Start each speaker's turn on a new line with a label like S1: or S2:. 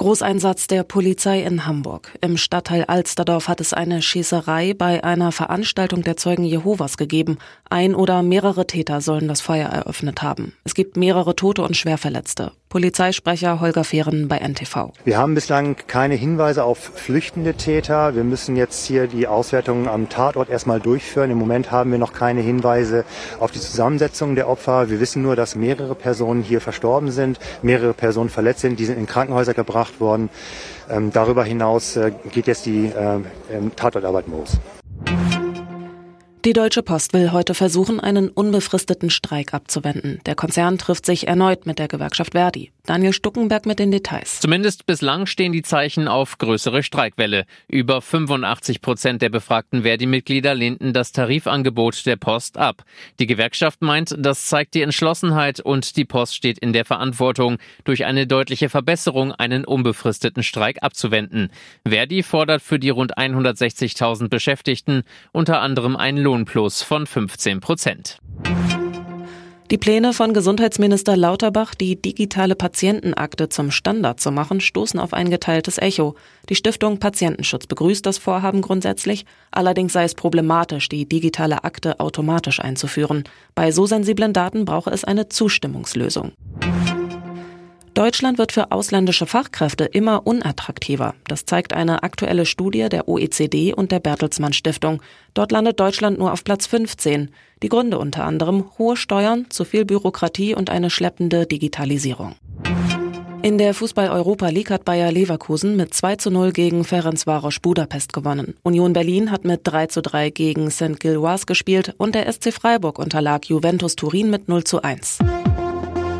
S1: Großeinsatz der Polizei in Hamburg. Im Stadtteil Alsterdorf hat es eine Schießerei bei einer Veranstaltung der Zeugen Jehovas gegeben. Ein oder mehrere Täter sollen das Feuer eröffnet haben. Es gibt mehrere Tote und Schwerverletzte. Polizeisprecher Holger Fehren bei NTV.
S2: Wir haben bislang keine Hinweise auf flüchtende Täter. Wir müssen jetzt hier die Auswertungen am Tatort erstmal durchführen. Im Moment haben wir noch keine Hinweise auf die Zusammensetzung der Opfer. Wir wissen nur, dass mehrere Personen hier verstorben sind, mehrere Personen verletzt sind. Die sind in Krankenhäuser gebracht worden. Ähm, darüber hinaus äh, geht jetzt die äh, Tatortarbeit los.
S1: Die Deutsche Post will heute versuchen, einen unbefristeten Streik abzuwenden. Der Konzern trifft sich erneut mit der Gewerkschaft Verdi. Daniel Stuckenberg mit den Details.
S3: Zumindest bislang stehen die Zeichen auf größere Streikwelle. Über 85 Prozent der befragten Verdi-Mitglieder lehnten das Tarifangebot der Post ab. Die Gewerkschaft meint, das zeigt die Entschlossenheit und die Post steht in der Verantwortung, durch eine deutliche Verbesserung einen unbefristeten Streik abzuwenden. Verdi fordert für die rund 160.000 Beschäftigten unter anderem einen Lohnplus von 15 Prozent.
S1: Die Pläne von Gesundheitsminister Lauterbach, die digitale Patientenakte zum Standard zu machen, stoßen auf ein geteiltes Echo. Die Stiftung Patientenschutz begrüßt das Vorhaben grundsätzlich, allerdings sei es problematisch, die digitale Akte automatisch einzuführen. Bei so sensiblen Daten brauche es eine Zustimmungslösung. Deutschland wird für ausländische Fachkräfte immer unattraktiver. Das zeigt eine aktuelle Studie der OECD und der Bertelsmann Stiftung. Dort landet Deutschland nur auf Platz 15. Die Gründe unter anderem hohe Steuern, zu viel Bürokratie und eine schleppende Digitalisierung. In der Fußball-Europa League hat Bayer Leverkusen mit 2 zu 0 gegen Ferencvaros Budapest gewonnen. Union Berlin hat mit 3 zu 3 gegen St. Gilloise gespielt und der SC Freiburg unterlag Juventus Turin mit 0 zu 1.